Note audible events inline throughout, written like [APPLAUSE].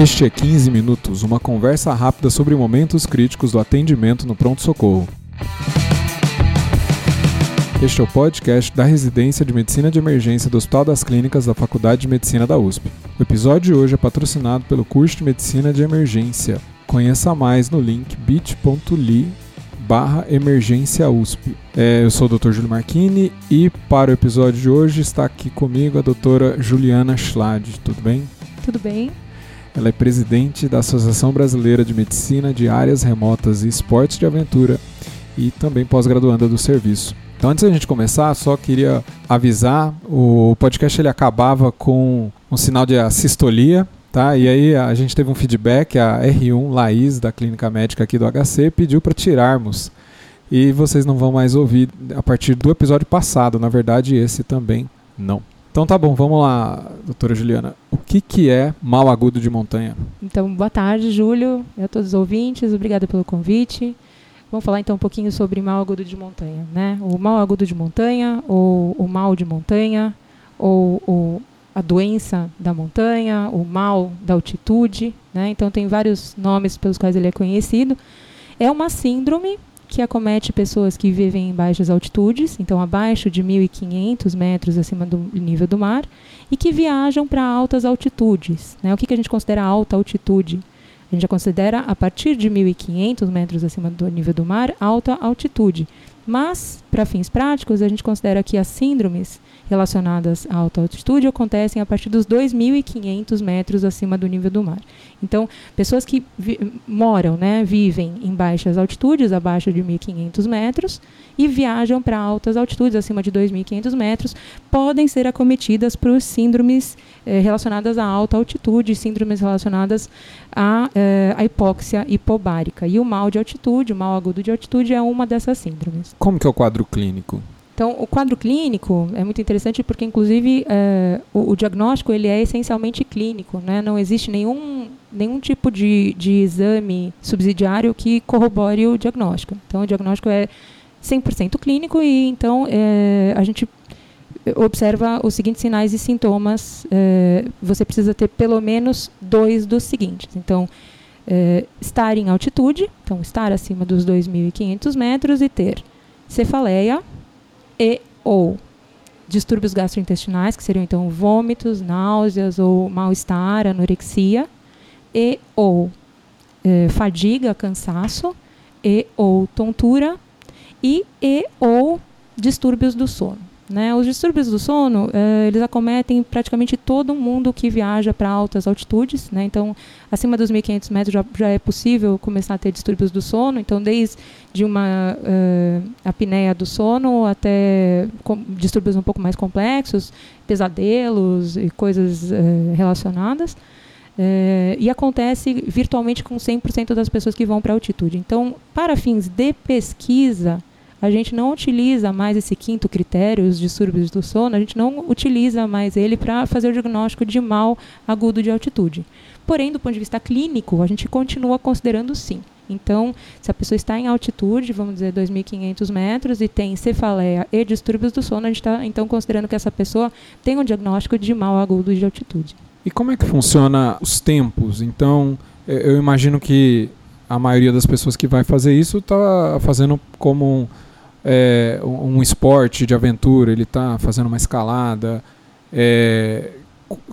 Este é 15 Minutos, uma conversa rápida sobre momentos críticos do atendimento no pronto-socorro. Este é o podcast da Residência de Medicina de Emergência do Hospital das Clínicas da Faculdade de Medicina da USP. O episódio de hoje é patrocinado pelo curso de Medicina de Emergência. Conheça mais no link bit.ly barra emergência USP. É, eu sou o Dr. Júlio Marchini e para o episódio de hoje está aqui comigo a doutora Juliana Schlad. Tudo bem? Tudo bem. Ela é presidente da Associação Brasileira de Medicina de Áreas Remotas e Esportes de Aventura e também pós-graduanda do serviço. Então, antes da gente começar, só queria avisar: o podcast ele acabava com um sinal de assistolia, tá? E aí a gente teve um feedback, a R1 Laís, da Clínica Médica aqui do HC, pediu para tirarmos. E vocês não vão mais ouvir a partir do episódio passado, na verdade, esse também não. Então tá bom, vamos lá, doutora Juliana. O que, que é mal agudo de montanha? Então, boa tarde, Júlio, e a todos os ouvintes, obrigada pelo convite. Vamos falar então um pouquinho sobre mal agudo de montanha, né? O mal agudo de montanha, ou o mal de montanha, ou, ou a doença da montanha, o mal da altitude, né? Então tem vários nomes pelos quais ele é conhecido. É uma síndrome que acomete pessoas que vivem em baixas altitudes, então abaixo de 1.500 metros acima do nível do mar, e que viajam para altas altitudes. Né? O que, que a gente considera alta altitude? A gente já considera a partir de 1.500 metros acima do nível do mar alta altitude. Mas, para fins práticos, a gente considera que as síndromes relacionadas à alta altitude acontecem a partir dos 2.500 metros acima do nível do mar. Então, pessoas que moram, né, vivem em baixas altitudes, abaixo de 1.500 metros, e viajam para altas altitudes, acima de 2.500 metros, podem ser acometidas por síndromes eh, relacionadas à alta altitude, síndromes relacionadas à, eh, à hipóxia hipobárica. E o mal de altitude, o mal agudo de altitude, é uma dessas síndromes. Como que é o quadro clínico? Então, o quadro clínico é muito interessante porque, inclusive, é, o, o, diagnóstico ele é essencialmente clínico. Né? Não existe nenhum, nenhum tipo de, de exame subsidiário que corrobore o diagnóstico. Então, o diagnóstico é 100% clínico e, então, é, a gente observa os seguintes sinais e sintomas. É, você precisa ter pelo menos dois dos seguintes. Então, é, estar em altitude, então estar acima dos 2.500 metros e ter cefaleia, e ou distúrbios gastrointestinais, que seriam então vômitos, náuseas ou mal-estar, anorexia, e ou eh, fadiga, cansaço, e ou tontura, e, e ou distúrbios do sono. Né? Os distúrbios do sono, eh, eles acometem praticamente todo mundo que viaja para altas altitudes. Né? Então, acima dos 1.500 metros já, já, é possível começar a ter distúrbios do sono. Então, desde uma eh, apneia do sono até distúrbios um pouco mais complexos, pesadelos e coisas eh, relacionadas. e acontece virtualmente com 100% das pessoas que vão para altitude. Então, para fins de pesquisa, a gente não utiliza mais esse quinto critério, os distúrbios do sono, a gente não utiliza mais ele para fazer o diagnóstico de mal agudo de altitude. Porém, do ponto de vista clínico, a gente continua considerando sim. Então, se a pessoa está em altitude, vamos dizer 2.500 metros, e tem cefaleia e distúrbios do sono, a gente está então considerando que essa pessoa tem um diagnóstico de mal agudo de altitude. E como é que funciona os tempos? Então, eu imagino que a maioria das pessoas que vai fazer isso está fazendo como é, um esporte de aventura, ele está fazendo uma escalada. É,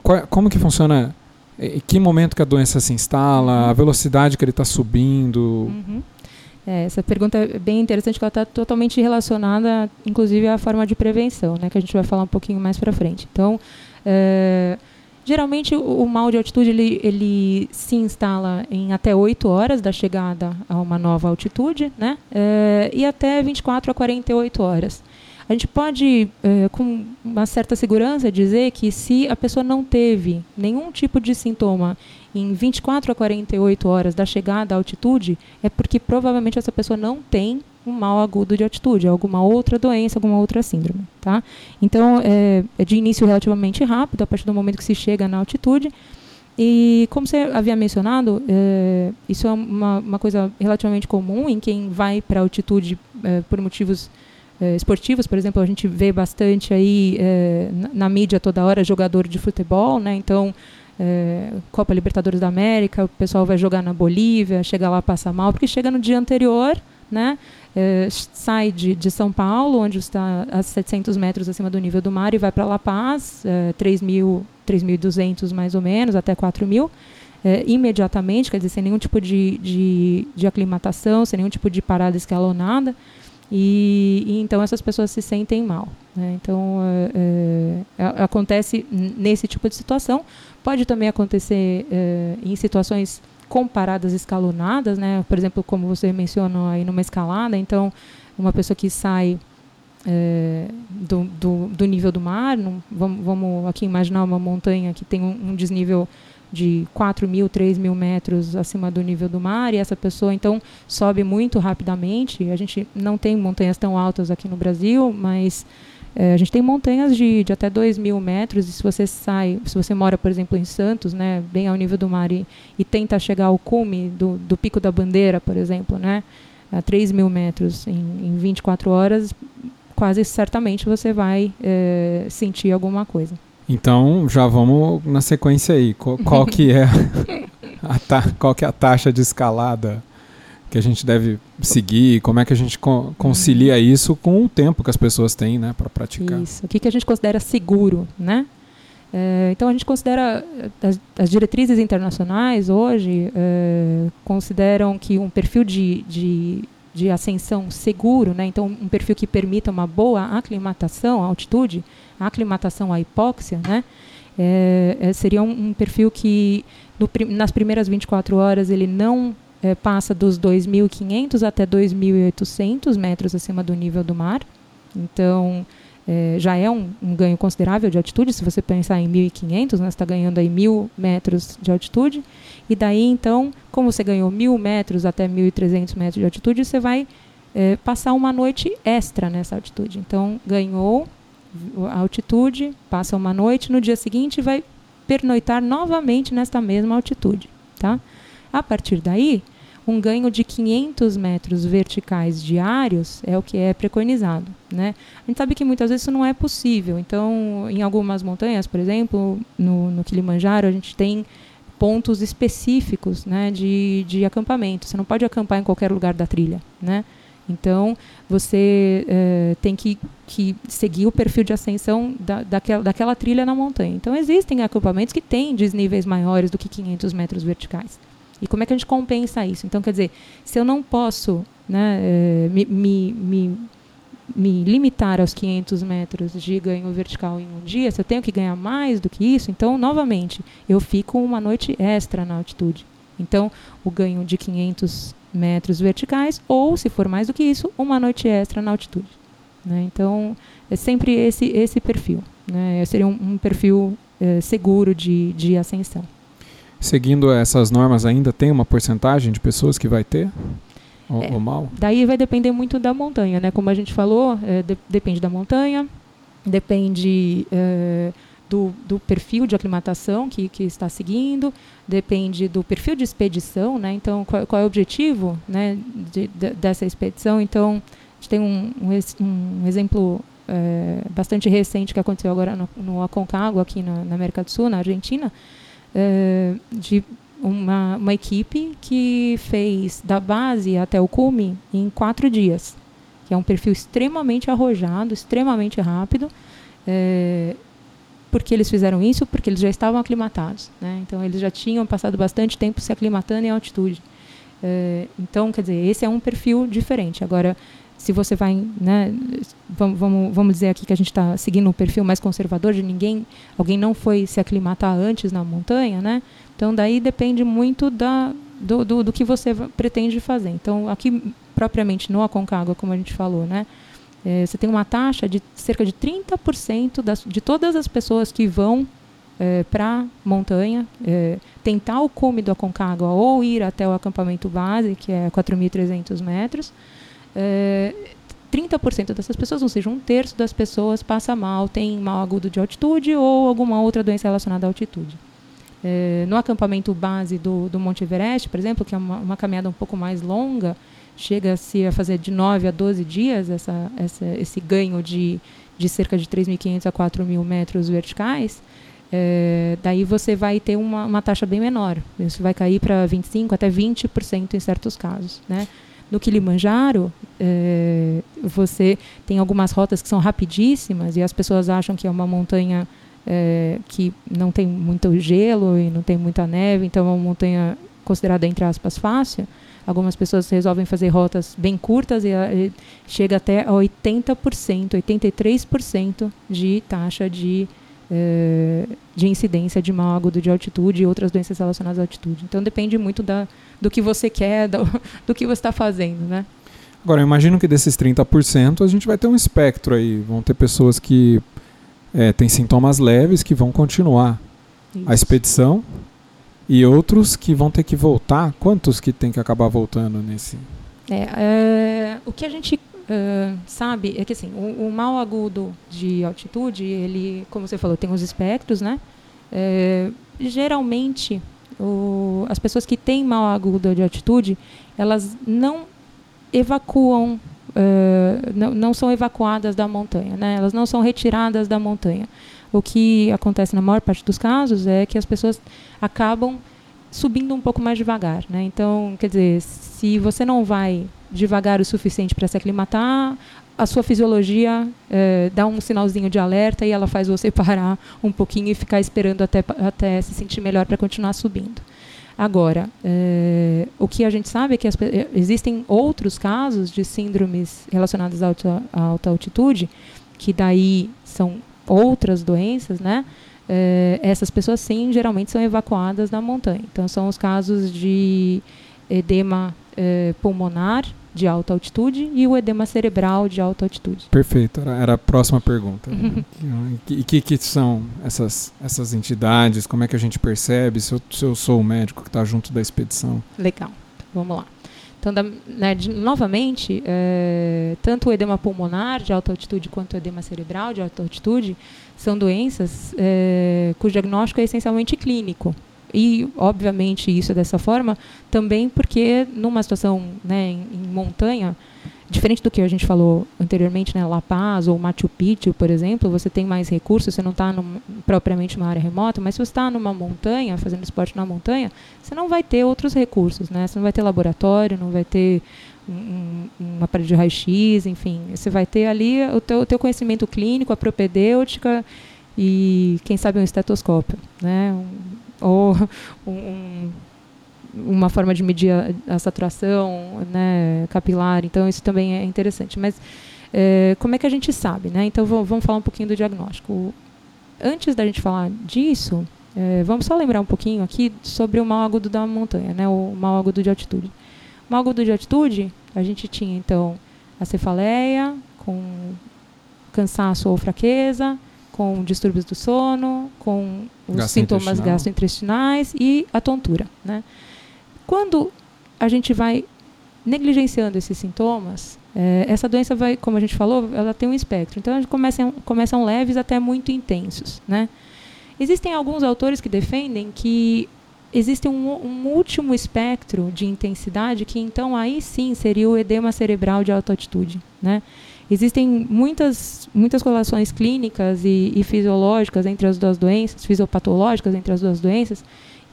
qual, como que funciona? Em que momento que a doença se instala? A velocidade que ele está subindo? Uhum. É, essa pergunta é bem interessante, que ela está totalmente relacionada, inclusive, à forma de prevenção, né, que a gente vai falar um pouquinho mais para frente. Então, é, Geralmente o, mal de altitude ele, ele se instala em até 8 horas da chegada a uma nova altitude, né? É, e até 24 a 48 horas. A gente pode, é, com uma certa segurança, dizer que se a pessoa não teve nenhum tipo de sintoma em 24 a 48 horas da chegada à altitude, é porque provavelmente essa pessoa não tem um mal agudo de altitude, alguma outra doença, alguma outra síndrome. Tá? Então, é, é de início relativamente rápido, a partir do momento que se chega na altitude. E, como você havia mencionado, é, isso é uma, uma, coisa relativamente comum em quem vai para altitude é, por motivos é, esportivos. Por exemplo, a gente vê bastante aí é, na, na, mídia toda hora jogador de futebol, né? Então, é, Copa Libertadores da América, o pessoal vai jogar na Bolívia, chega lá passa mal, porque chega no dia anterior, né? É, sai de, de São Paulo, onde está a 700 metros acima do nível do mar, e vai para La Paz, é, 3.200 mais ou menos, até 4.000, é, imediatamente, quer dizer, sem nenhum tipo de, de, de aclimatação, sem nenhum tipo de parada escalonada. E, e, então essas pessoas se sentem mal. Né? Então é, é, acontece nesse tipo de situação. Pode também acontecer é, em situações com paradas escalonadas, né? Por exemplo, como você mencionou aí numa escalada, então uma pessoa que sai é, do, do, do, nível do mar, num, vamos, vamos, aqui imaginar uma montanha que tem um, um desnível de 4 mil, 3 mil metros acima do nível do mar, e essa pessoa então sobe muito rapidamente. A gente não tem montanhas tão altas aqui no Brasil, mas é, a gente tem montanhas de, de até 2 mil metros, e se você sai, se você mora, por exemplo, em Santos, né, bem ao nível do mar, e, e tenta chegar ao cume do, do Pico da Bandeira, por exemplo, né, a 3 mil metros em, em 24 horas, quase certamente você vai é, sentir alguma coisa. Então, já vamos na sequência aí. Qual, qual que é [LAUGHS] a, qual que é a taxa de escalada que a gente deve seguir? Como é que a gente co concilia isso com o tempo que as pessoas têm, né, para praticar? Isso. O que, que a gente considera seguro, né? É, então a gente considera as, as diretrizes internacionais hoje é, consideram que um perfil de, de, de ascensão seguro, né? Então um perfil que permita uma boa aclimatação à altitude aclimatação à hipóxia, né? É, é, seria um, um, perfil que no, nas primeiras 24 horas ele não é, passa dos 2.500 até 2.800 metros acima do nível do mar. Então, é, já é um, um, ganho considerável de altitude. Se você pensar em 1.500, né, você está ganhando aí 1.000 metros de altitude. E daí, então, como você ganhou 1.000 metros até 1.300 metros de altitude, você vai é, passar uma noite extra nessa altitude. Então, ganhou a altitude, passa uma noite, no dia seguinte vai pernoitar novamente nesta mesma altitude. Tá? A partir daí, um ganho de 500 metros verticais diários é o que é preconizado. Né? A gente sabe que muitas vezes isso não é possível. Então, em algumas montanhas, por exemplo, no, no Kilimanjaro, a gente tem pontos específicos né, de, de acampamento. Você não pode acampar em qualquer lugar da trilha. Né? Então, você é, tem que, que, seguir o perfil de ascensão da, daquela, daquela trilha na montanha. Então, existem acampamentos que têm desníveis maiores do que 500 metros verticais. E como é que a gente compensa isso? Então, quer dizer, se eu não posso né, é, me, me, me, me, limitar aos 500 metros de ganho vertical em um dia, se eu tenho que ganhar mais do que isso, então, novamente, eu fico uma noite extra na altitude. Então, o ganho de 500 metros verticais, ou, se for mais do que isso, uma noite extra na altitude. Né? Então, é sempre esse, esse perfil. Né? Seria um, um perfil é, seguro de, de ascensão. Seguindo essas normas, ainda tem uma porcentagem de pessoas que vai ter? Ou, é, ou mal? Daí vai depender muito da montanha, né? Como a gente falou, é, de, depende da montanha, depende é, do, do perfil de aclimatação que, que está seguindo, depende do perfil de expedição, né? Então, qual, qual é o objetivo né, de, de, dessa expedição? Então, a gente tem um, um, um exemplo é, bastante recente que aconteceu agora no, no Aconcagua, aqui na, na, América do Sul, na Argentina, é, de uma, uma equipe que fez da base até o cume em quatro dias, que é um perfil extremamente arrojado, extremamente rápido, é, porque eles fizeram isso? Porque eles já estavam aclimatados. Né? Então, eles já tinham passado bastante tempo se aclimatando em altitude. É, então, quer dizer, esse é um perfil diferente. Agora, se você vai, né, vamos, vamos, vamos dizer aqui que a gente está seguindo um perfil mais conservador de ninguém, alguém não foi se aclimatar antes na montanha, né? Então, daí depende muito da, do, do, do que você pretende fazer. Então, aqui propriamente no Aconcagua, como a gente falou, né? É, você tem uma taxa de cerca de 30% das, de todas as pessoas que vão é, para montanha, é, tentar o cume do Aconcagua ou ir até o acampamento base, que é 4.300 metros. É, 30% dessas pessoas, ou seja, um terço das pessoas passa mal, tem mal agudo de altitude ou alguma outra doença relacionada à altitude. É, no acampamento base do, do Monte Everest, por exemplo, que é uma, uma caminhada um pouco mais longa, chega-se a fazer de 9 a 12 dias essa, essa, esse ganho de, de cerca de 3.500 a 4.000 metros verticais, é, daí você vai ter uma, uma taxa bem menor. Isso vai cair para 25% até 20% em certos casos. Né? No Kilimanjaro, é, você tem algumas rotas que são rapidíssimas e as pessoas acham que é uma montanha é, que não tem muito gelo e não tem muita neve, então é uma montanha considerada, entre aspas, fácil. Algumas pessoas resolvem fazer rotas bem curtas e, e chega até a 80%, 83% de taxa de, é, de incidência de mal agudo de altitude e outras doenças relacionadas à altitude. Então depende muito da, do que você quer, [LAUGHS] do, do que você está fazendo, né? Agora, eu imagino que desses 30% a gente vai ter um espectro aí. Vão ter pessoas que é, têm sintomas leves que vão continuar Isso. a expedição e outros que vão ter que voltar. Quantos que tem que acabar voltando nesse? É, é o que a gente é, sabe é que assim, o, o, mal agudo de altitude, ele, como você falou, tem os espectros, né? É, geralmente, o, as pessoas que têm mal agudo de altitude, elas não evacuam, uh, não, não, são evacuadas da montanha, né? elas não são retiradas da montanha. O que acontece na maior parte dos casos é que as pessoas acabam subindo um pouco mais devagar. Né? Então, quer dizer, se você não vai devagar o suficiente para se aclimatar, a sua fisiologia eh, dá um sinalzinho de alerta e ela faz você [LAUGHS] parar um pouquinho e ficar esperando até, até se sentir melhor para continuar subindo. Agora, é, o que a gente sabe é que as, eh, existem outros casos de síndromes relacionadas à alta, à alta altitude, que daí são outras doenças, né? É, essas pessoas sim geralmente são evacuadas da montanha. Então são os casos de edema é, pulmonar de alta altitude e o edema cerebral de alta altitude. Perfeito, era, era a próxima pergunta. [LAUGHS] E que, que, são essas, essas entidades? Como é que a gente percebe? Se eu, se eu sou o médico que está junto da expedição? Legal, vamos lá. Então, da, né, de, novamente, é, tanto o edema pulmonar de alta altitude quanto o edema cerebral de alta altitude são doenças é, cujo diagnóstico é essencialmente clínico. E, obviamente, isso é dessa forma também porque, numa situação né, em, em, montanha, diferente do que a gente falou anteriormente, né, La Paz ou Machu Picchu, por exemplo, você tem mais recursos, você não está propriamente numa área remota, mas se você está numa montanha, fazendo esporte na montanha, você não vai ter outros recursos. Né? Você não vai ter laboratório, não vai ter um, um aparelho de raio-x, enfim. Você vai ter ali o teu, o teu conhecimento clínico, a propedêutica e, quem sabe, um estetoscópio. Né? Um, ou [LAUGHS] um, uma forma de medir a, a, saturação né, capilar. Então, isso também é interessante. Mas é, como é que a gente sabe? Né? Então, vamos falar um pouquinho do diagnóstico. Antes da gente falar disso, é, vamos só lembrar um pouquinho aqui sobre o mal agudo da montanha, né, o mal agudo de altitude. O mal agudo de altitude, a gente tinha, então, a cefaleia, com cansaço ou fraqueza, com distúrbios do sono, com os sintomas gastrointestinais e a tontura. Né? Quando a gente vai negligenciando esses sintomas, é, essa doença vai, como a gente falou, ela tem um espectro. Então, começam, começam leves até muito intensos. Né? Existem alguns autores que defendem que existe um, um, último espectro de intensidade que, então, aí sim seria o edema cerebral de alta altitude. Né? Existem muitas, muitas correlações clínicas e, e, fisiológicas entre as duas doenças, fisiopatológicas entre as duas doenças,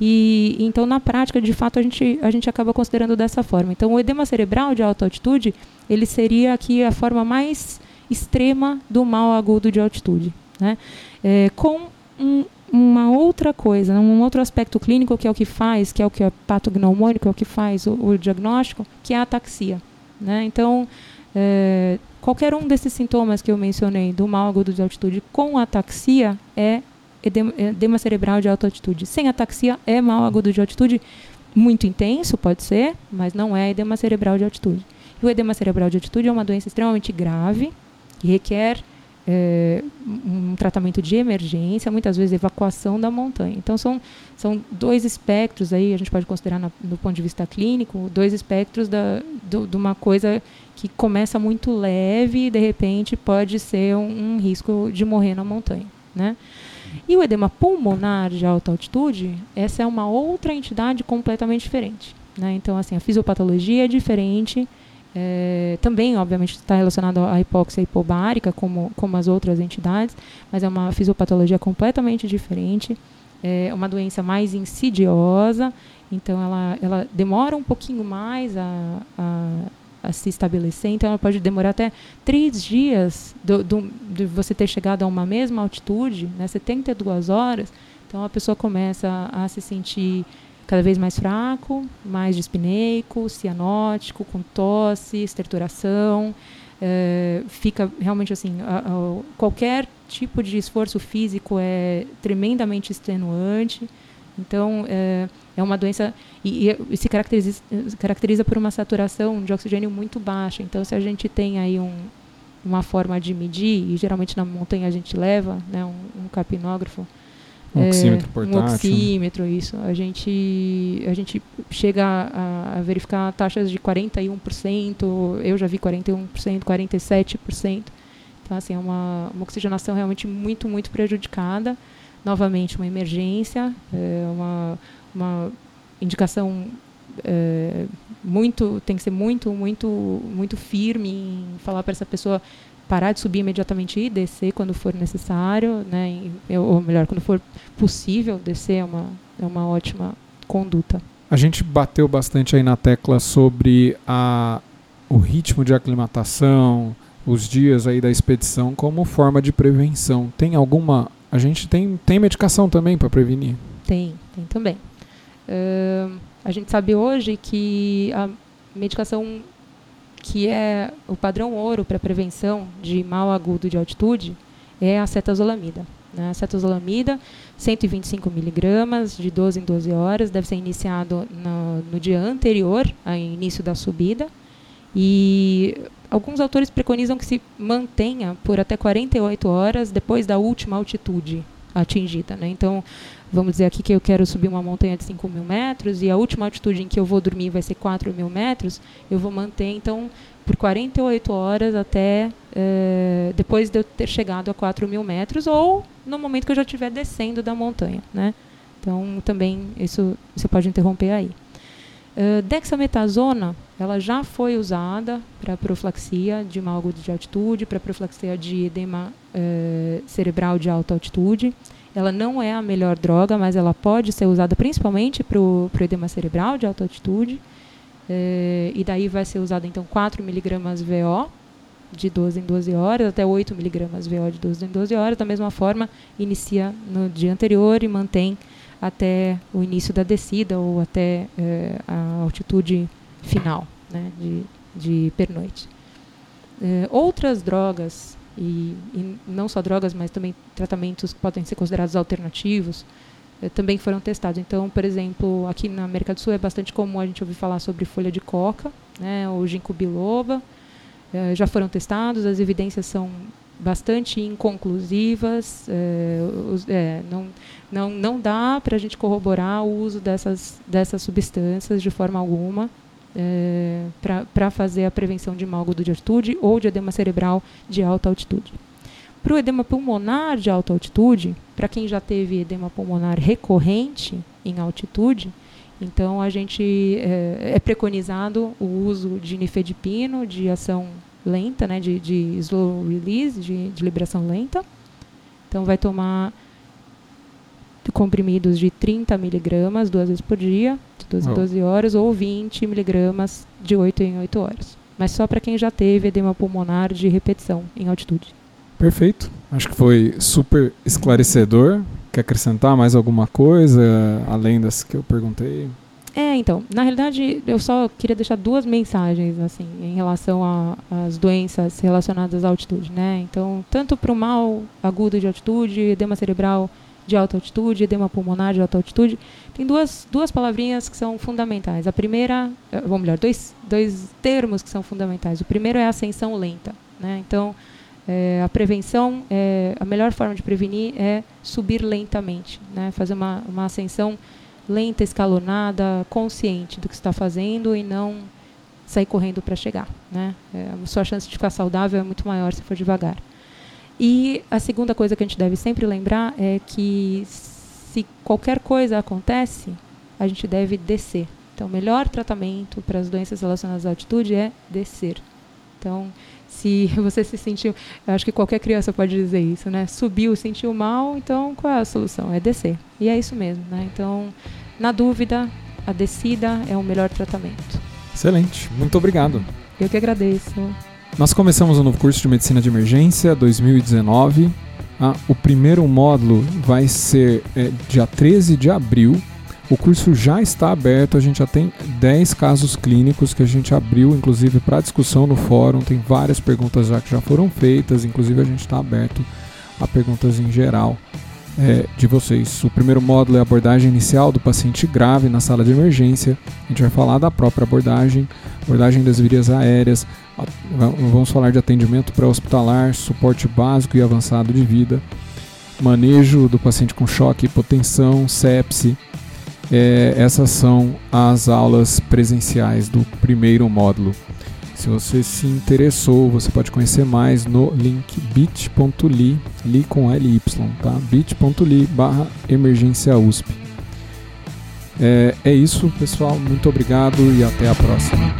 e então na prática, de fato, a gente, a gente acaba considerando dessa forma. Então, o edema cerebral de alta altitude, ele seria aqui a forma mais extrema do mal agudo de altitude, né? É, com um, uma outra coisa, um outro aspecto clínico que é o que faz, que é o que é patognomônico, é o que faz o, o diagnóstico, que é a ataxia, né? Então, é, qualquer um desses sintomas que eu mencionei do mal agudo de altitude com ataxia é edema, edema cerebral de alta altitude. Sem ataxia é mal agudo de altitude muito intenso, pode ser, mas não é edema cerebral de altitude. E o edema cerebral de altitude é uma doença extremamente grave que requer é, um tratamento de emergência, muitas vezes evacuação da montanha. Então são, são dois espectros aí, a gente pode considerar na, do ponto de vista clínico, dois espectros da, do, de uma coisa que começa muito leve e de repente pode ser um, um risco de morrer na montanha. Né? E o edema pulmonar de alta altitude, essa é uma outra entidade completamente diferente. Né? Então, assim, a fisiopatologia é diferente É, também, obviamente, está relacionado à hipóxia hipobárica, como, como as outras entidades, mas é uma fisiopatologia completamente diferente. É uma doença mais insidiosa, então ela, ela demora um pouquinho mais a, a, a se estabelecer, então ela pode demorar até três dias do, do, de você ter chegado a uma mesma altitude, né, 72 horas, então a pessoa começa a, a se sentir cada vez mais fraco, mais dispineico, cianótico, com tosse, esterturação. É, fica realmente assim, a, a, qualquer tipo de esforço físico é tremendamente extenuante. Então, é, é uma doença e, e, se caracteriza, caracteriza por uma saturação de oxigênio muito baixa. Então, se a gente tem aí um, uma forma de medir, e geralmente na montanha a gente leva né, um, um capinógrafo, um oxímetro é, portátil. Um oxímetro, isso. A gente, a gente chega a, a verificar taxas de 41%, eu já vi 41%, 47%. Então, assim, é uma, uma oxigenação realmente muito, muito prejudicada. Novamente, uma emergência, é uma, uma indicação é, muito tem que ser muito muito muito firme em falar para essa pessoa parar de subir imediatamente e descer quando for necessário, né? ou melhor, quando for possível descer é uma, é uma ótima conduta. A gente bateu bastante aí na tecla sobre a, o ritmo de aclimatação, os dias aí da expedição como forma de prevenção. Tem alguma? A gente tem, tem medicação também para prevenir? Tem, tem também. Uh, a gente sabe hoje que a medicação que é o padrão ouro para prevenção de mal agudo de altitude, é a cetazolamida. Né? A cetazolamida, 125 miligramas, de 12 em 12 horas, deve ser iniciado no, no dia anterior ao início da subida. E alguns autores preconizam que se mantenha por até 48 horas depois da última altitude atingida. Né? Então, vamos dizer aqui que eu quero subir uma montanha de 5 mil metros e a última altitude em que eu vou dormir vai ser 4 mil metros, eu vou manter, então, por 48 horas até é, depois de eu ter chegado a 4 mil metros ou no momento que eu já estiver descendo da montanha. Né? Então, também isso você pode interromper aí. Uh, dexametasona, ela já foi usada para profilaxia de mau agudo de altitude, para profilaxia de edema uh, cerebral de alta altitude. Ela não é a melhor droga, mas ela pode ser usada principalmente para o edema cerebral de alta altitude. É, e daí vai ser usada então 4 miligramas VO de 12 em 12 horas, até 8 miligramas VO de 12 em 12 horas. Da mesma forma, inicia no dia anterior e mantém até o início da descida ou até é, a altitude final né, de, de pernoite. É, outras drogas e, e, não só drogas, mas também tratamentos que podem ser considerados alternativos, eh, também foram testados. Então, por exemplo, aqui na América do Sul é bastante comum a gente ouvir falar sobre folha de coca, né, ou ginkgo biloba, eh, já foram testados, as evidências são bastante inconclusivas, eh, os, não, não, não dá para a gente corroborar o uso dessas, dessas substâncias de forma alguma é, para fazer a prevenção de mau agudo de altitude ou de edema cerebral de alta altitude. Para o edema pulmonar de alta altitude, para quem já teve edema pulmonar recorrente em altitude, então a gente é, é preconizado o uso de nifedipino de ação lenta, né, de, de slow release, de, de liberação lenta. Então vai tomar comprimidos de 30 miligramas duas vezes por dia, de 12 em 12 horas, ou 20 miligramas de 8 em 8 horas. Mas só para quem já teve edema pulmonar de repetição em altitude. Perfeito. Acho que foi super esclarecedor. Quer acrescentar mais alguma coisa além das que eu perguntei? É, então, na realidade, eu só queria deixar duas mensagens, assim, em relação às doenças relacionadas à altitude, né? Então, tanto para o mal agudo de altitude, edema cerebral de alta altitude, edema pulmonar de alta altitude, tem duas, duas palavrinhas que são fundamentais. A primeira, eh, ou melhor, dois, dois termos que são fundamentais. O primeiro é a ascensão lenta. Né? Então, é, a prevenção, é, a melhor forma de prevenir é subir lentamente, né? fazer uma, uma ascensão lenta, escalonada, consciente do que está fazendo e não sair correndo para chegar. Né? É, a sua chance de ficar saudável é muito maior se for devagar. E a segunda coisa que a gente deve sempre lembrar é que se qualquer coisa acontece, a gente deve descer. Então, o melhor tratamento para as doenças relacionadas à altitude é descer. Então, se [LAUGHS] você se sentiu, acho que qualquer criança pode dizer isso, né? Subiu, sentiu mal, então qual é a solução? É descer. E é isso mesmo, né? Então, na dúvida, a descida é o melhor tratamento. Excelente, muito obrigado. Eu que agradeço. Nós começamos o novo curso de Medicina de Emergência 2019. Ah, o primeiro módulo vai ser é, dia 13 de abril. O curso já está aberto, a gente já tem 10 casos clínicos que a gente abriu, inclusive para discussão no fórum. Tem várias perguntas já que já foram feitas, inclusive a gente está aberto a perguntas em geral é, de vocês. O primeiro módulo é a abordagem inicial do paciente grave na sala de emergência. A gente vai falar da própria abordagem, abordagem das vias aéreas, vamos falar de atendimento pré-hospitalar, suporte básico e avançado de vida, manejo do paciente com choque, hipotensão, sepse. É, essas são as aulas presenciais do primeiro módulo. Se você se interessou, você pode conhecer mais no link bit.ly, li com LY, tá? bit.ly barra emergência USP. É, é isso, pessoal. Muito obrigado e até a próxima.